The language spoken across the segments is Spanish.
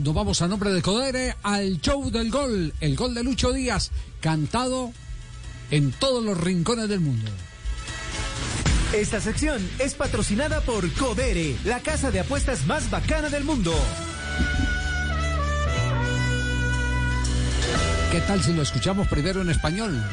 Nos vamos a nombre de Codere al show del gol, el gol de Lucho Díaz, cantado en todos los rincones del mundo. Esta sección es patrocinada por Codere, la casa de apuestas más bacana del mundo. ¿Qué tal si lo escuchamos primero en español?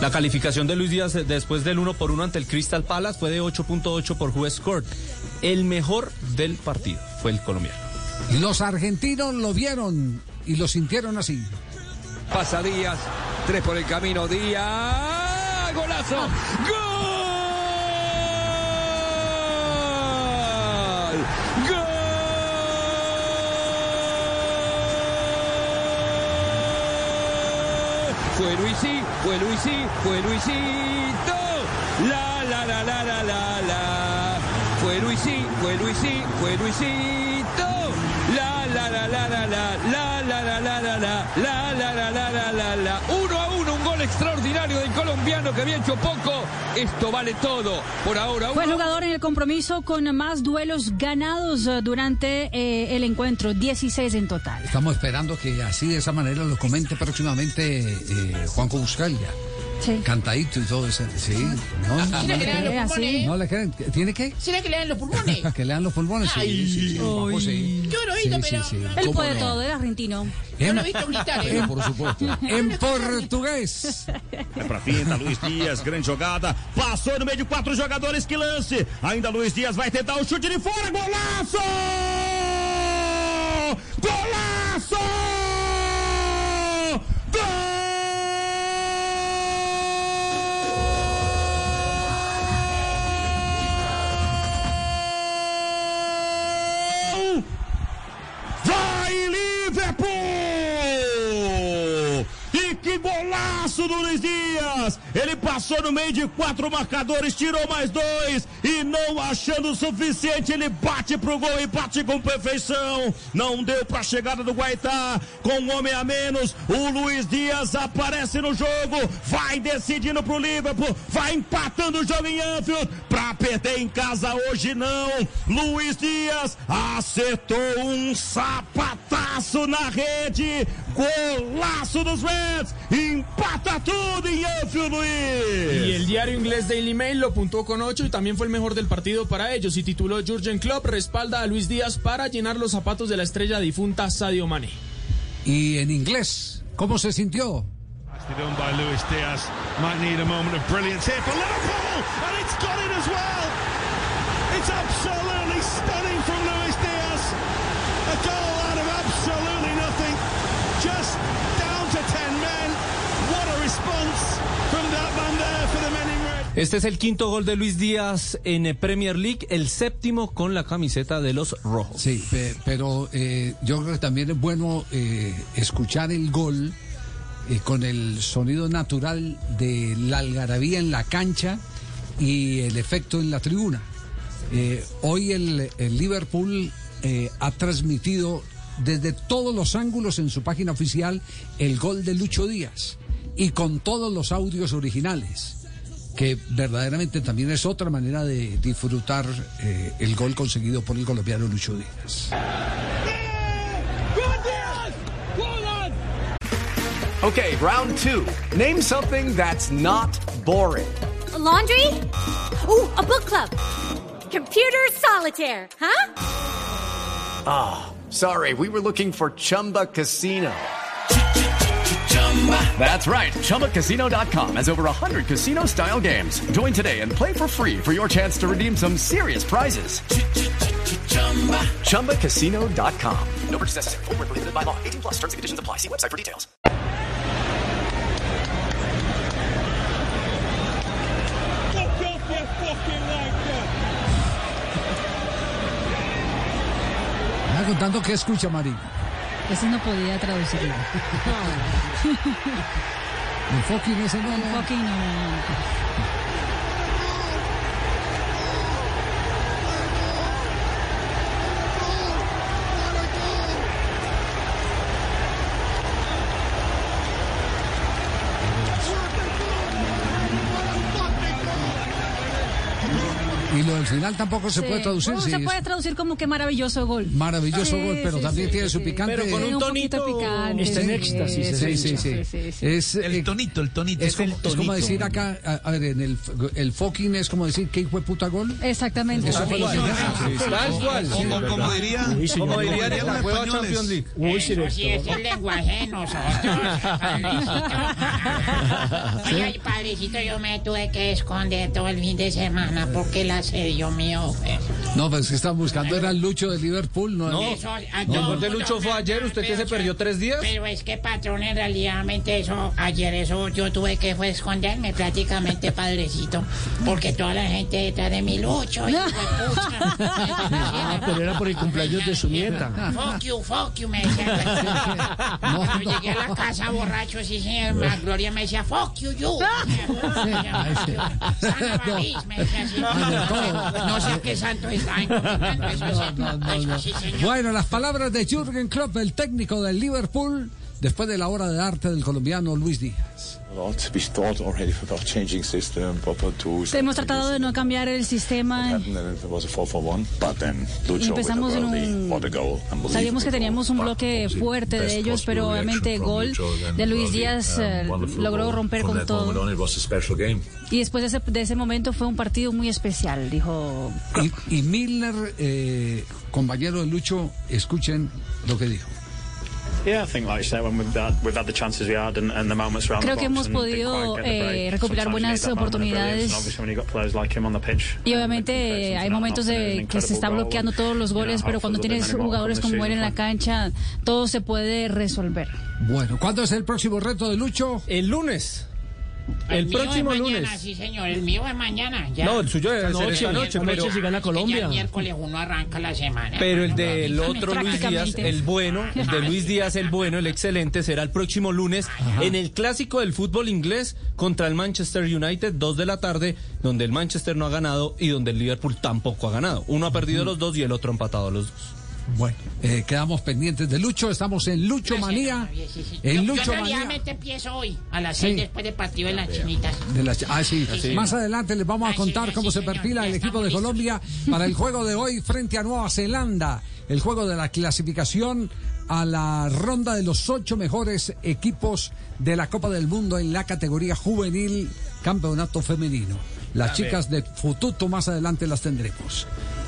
La calificación de Luis Díaz después del 1 por 1 ante el Crystal Palace fue de 8.8 por juez Court. El mejor del partido fue el colombiano. Los argentinos lo vieron y lo sintieron así. Pasa Díaz, tres por el camino, Díaz, golazo, gol, gol. Fue Luisí, fue Luisí, fue Luisito, la la la la la la la. Fue Luisí, fue Luisí, fue Luisito, la la la la la la la la la la la la la la la la la la uno extraordinario del colombiano que había hecho poco esto vale todo por ahora Fue el uno jugador en el compromiso con más duelos ganados eh, durante eh, el encuentro, 16 en total. Estamos esperando que así de esa manera lo comente próximamente eh, Juanjo Buscalia. Sí. Cantadito y todo eso. Sí, no, no, ¿Quiere le que le dan los Eh, no le creen. ¿Tiene qué? ¿Será que le dan los pulmones? Que lean los pulmones. Sí, Ay, sí, sí. Yo lo he oído, Sí, sí, pero- sí. Él ¿Cómo puede no? todo, es argentino. Yo lo he visto gritar, ¿eh? Por supuesto. En português. É pra pinta, Luiz Dias, grande jogada. Passou no meio de quatro jogadores, que lance. Ainda Luiz Dias vai tentar o chute de fora. Golaço! Passou no meio de quatro marcadores, tirou mais dois e não achando o suficiente, ele bate pro gol e bate com perfeição. Não deu pra chegada do Guaitá, com um homem a menos. O Luiz Dias aparece no jogo, vai decidindo pro Liverpool, vai empatando o jogo em Anfield. Pra perder em casa hoje não. Luiz Dias acertou um sapataço na rede. Golaço dos Reds. Empata tudo em Anfield, Luiz. El diario inglés Daily Mail lo puntó con 8 y también fue el mejor del partido para ellos y tituló Jurgen Klopp respalda a Luis Díaz para llenar los zapatos de la estrella difunta Sadio Mane. Y en inglés, ¿cómo se sintió? Done by Luis Diaz. Might need a moment of brilliance here for Liverpool, and it's got it as well. Este es el quinto gol de Luis Díaz en eh, Premier League, el séptimo con la camiseta de los rojos. Sí, pe- pero eh, yo creo que también es bueno eh, escuchar el gol eh, con el sonido natural de la algarabía en la cancha y el efecto en la tribuna. Hoy el, Liverpool ha transmitido desde todos los ángulos en su página oficial el gol de Lucho Díaz y con todos los audios originales que verdaderamente también es otra manera de disfrutar eh, el gol conseguido por el colombiano Lucho Díaz. Okay, round two. Name something that's not boring. Laundry? Ooh, a book club. Computer solitaire, huh? Ah, sorry, we were looking for Chumba Casino. That's right. ChumbaCasino.com has over 100 casino style games. Join today and play for free for your chance to redeem some serious prizes. ChumbaCasino.com. No purchase necessary. Full prohibited by law. 18 plus terms and conditions apply. See website for details. Me va contando qué escucha, Marín. Eso no podía traducirlo. El fucking ese no. El fucking no. Y lo del final tampoco se Sí. puede traducir. Oh, sí, se es puede traducir como que maravilloso gol. Maravilloso Sí, gol, pero sí, también sí, tiene sí, su picante. Pero con un un tonito picante. está en éxtasis, sí, Sí, sí, sí. sí, sí, sí. Es, El eh, tonito, el tonito. es, como, es como decir acá, a, a ver, en el, el fucking es como decir que hijo de puta gol. Exactamente. Eso fue Tal cual. Como, diría, Como dirían en la españoles. Champions League. Uy, sí, es el lenguaje nosotros, padrecito. Ay, ay, padrecito, yo me tuve que esconder todo el fin de semana porque el asedio mío fue... No, pues que estaban buscando era el Lucho de Liverpool, ¿no? No, Eso, ah, no, de Lucho no, fue ayer, usted que pero, se perdió tres días. Pero es que, patrón, en realidad eso, ayer eso yo tuve que fue esconderme prácticamente, padrecito, porque toda la gente detrás de mi Lucho, hijo de pucha. Ah, pero era por el cumpleaños de su nieta. Fuck you, fuck you, me decía. Cuando llegué a la casa borracho, sí, señor, la Gloria me decía, fuck you, you. Me a sí. Eso sí, señor. Bueno, las palabras de Jürgen Klopp, el técnico del Liverpool, después de la hora de arte del colombiano Luis Díaz. Hemos tratado de no cambiar el sistema. And then it was a 4 for 1, but then Lucho with a Empezamos en un- Sabíamos que teníamos un bloque fuerte de ellos, pero obviamente el gol de Luis Díaz eh, logró romper con todo. Y después de ese, de ese momento fue un partido muy especial, dijo. Y, y Milner, eh, compañero de Lucho, escuchen lo que dijo. Creo que hemos podido, eh, recopilar buenas oportunidades. Y obviamente hay momentos de que se está bloqueando todos los goles, pero cuando tienes jugadores como él en la cancha, todo se puede resolver. Bueno, ¿cuándo es el próximo reto de Lucho? El lunes. El mío próximo es mañana, lunes. Sí, señor, el mío es mañana. Ya. No, el suyo ser noche, esta noche, pero, noche si gana Es Colombia. Ya el miércoles uno arranca la semana. pero el del otro Luis Díaz, el bueno, el de Luis Díaz, el bueno, el excelente, será el próximo lunes en el clásico del fútbol inglés contra el Manchester United, dos de la tarde, donde el Manchester no ha ganado y donde el Liverpool tampoco ha ganado. Uno ha perdido los dos y el otro ha empatado los dos. Bueno, eh, quedamos pendientes de Lucho, estamos en Lucho Manía. Sí, sí. En yo, Lucho yo Manía. empiezo hoy, a las Sí. seis después del partido de las chinitas. De las- ah, sí. sí. Más adelante les vamos a Ah, sí, contar sí, cómo sí, se perfila el equipo de listos. Colombia para el juego de hoy frente a Nueva Zelanda. El juego de la clasificación a la ronda de los ocho mejores equipos de la Copa del Mundo en la categoría juvenil campeonato femenino. Las chicas de Fututo más adelante las tendremos.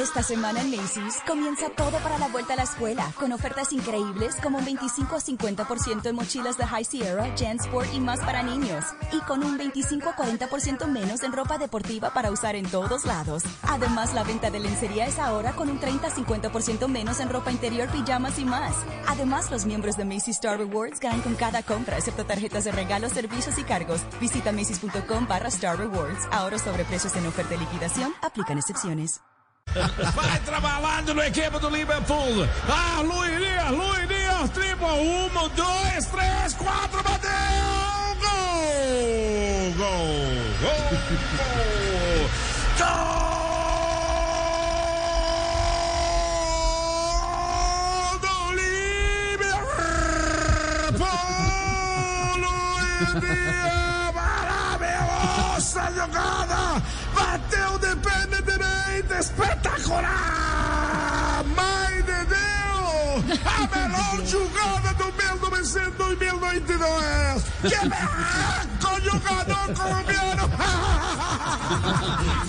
Esta semana en Macy's comienza todo para la vuelta a la escuela, con ofertas increíbles como un 25 a 50% en mochilas de High Sierra, JanSport y más para niños, y con un 25 a 40% menos en ropa deportiva para usar en todos lados. Además, la venta de lencería es ahora con un 30 a 50% menos en ropa interior, pijamas y más. Además, los miembros de Macy's Star Rewards ganan con cada compra, excepto tarjetas de regalos, servicios y cargos. Visita macy's.com barra Star Rewards. Ahorros sobre precios en oferta y liquidación. Aplican excepciones. Vai trabalhando no equipe do Liverpool. Ah, Dias. Vamos, tribo. Uno, dois, três, quatro, bateu! Gol! Gol! Gol! Gol do Liverpool! Maravilhosa jogada! Bateu independentemente! Espetacular! Mãe de Deus! A melhor jogada do 1992! Que berraco jogador colombiano!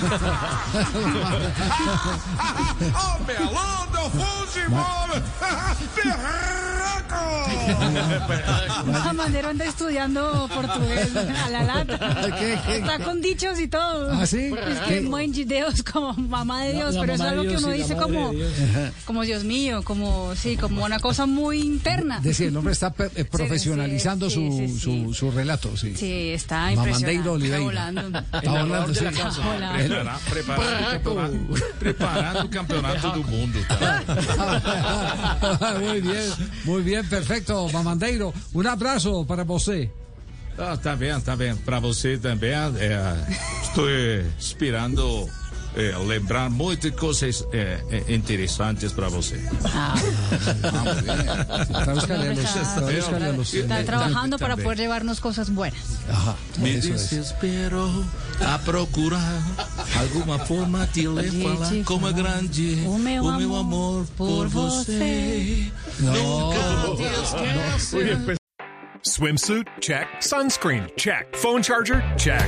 o melão do futebol! Berraco! Mamandero anda estudiando portugués a la lata. ¿Qué, qué? Está con dichos y todo. ¿Ah, sí? Es que de Dios, como mamá de Dios, La pero es algo que uno dice como, Dios. como Dios mío, como, sí, como una cosa muy interna. Decía, el hombre está eh, profesionalizando sí, sí, su, sí, su, su relato, sí. Sí, está impresionante. Está volando. Está volando, sí. Está volando. Preparando, preparando, preparando o campeonato do mundo, tá? muy bien, muy bien, perfecto, Mamandeiro. Un abrazo para você. Ah, tá bem, tá bem. Para você também, é, estou esperando é, lembrar muitas coisas é, é, interessantes para você. Tradúzcale a los- tradúzcale a los- Está eh, trabajando para poder llevarnos cosas buenas. Ajá, Me desespero a procurar alguma forma de lhe falar como é grande o meu amor amor por você. No. Nunca te esquece. Swimsuit? Check. Sunscreen? Check. Phone charger? Check.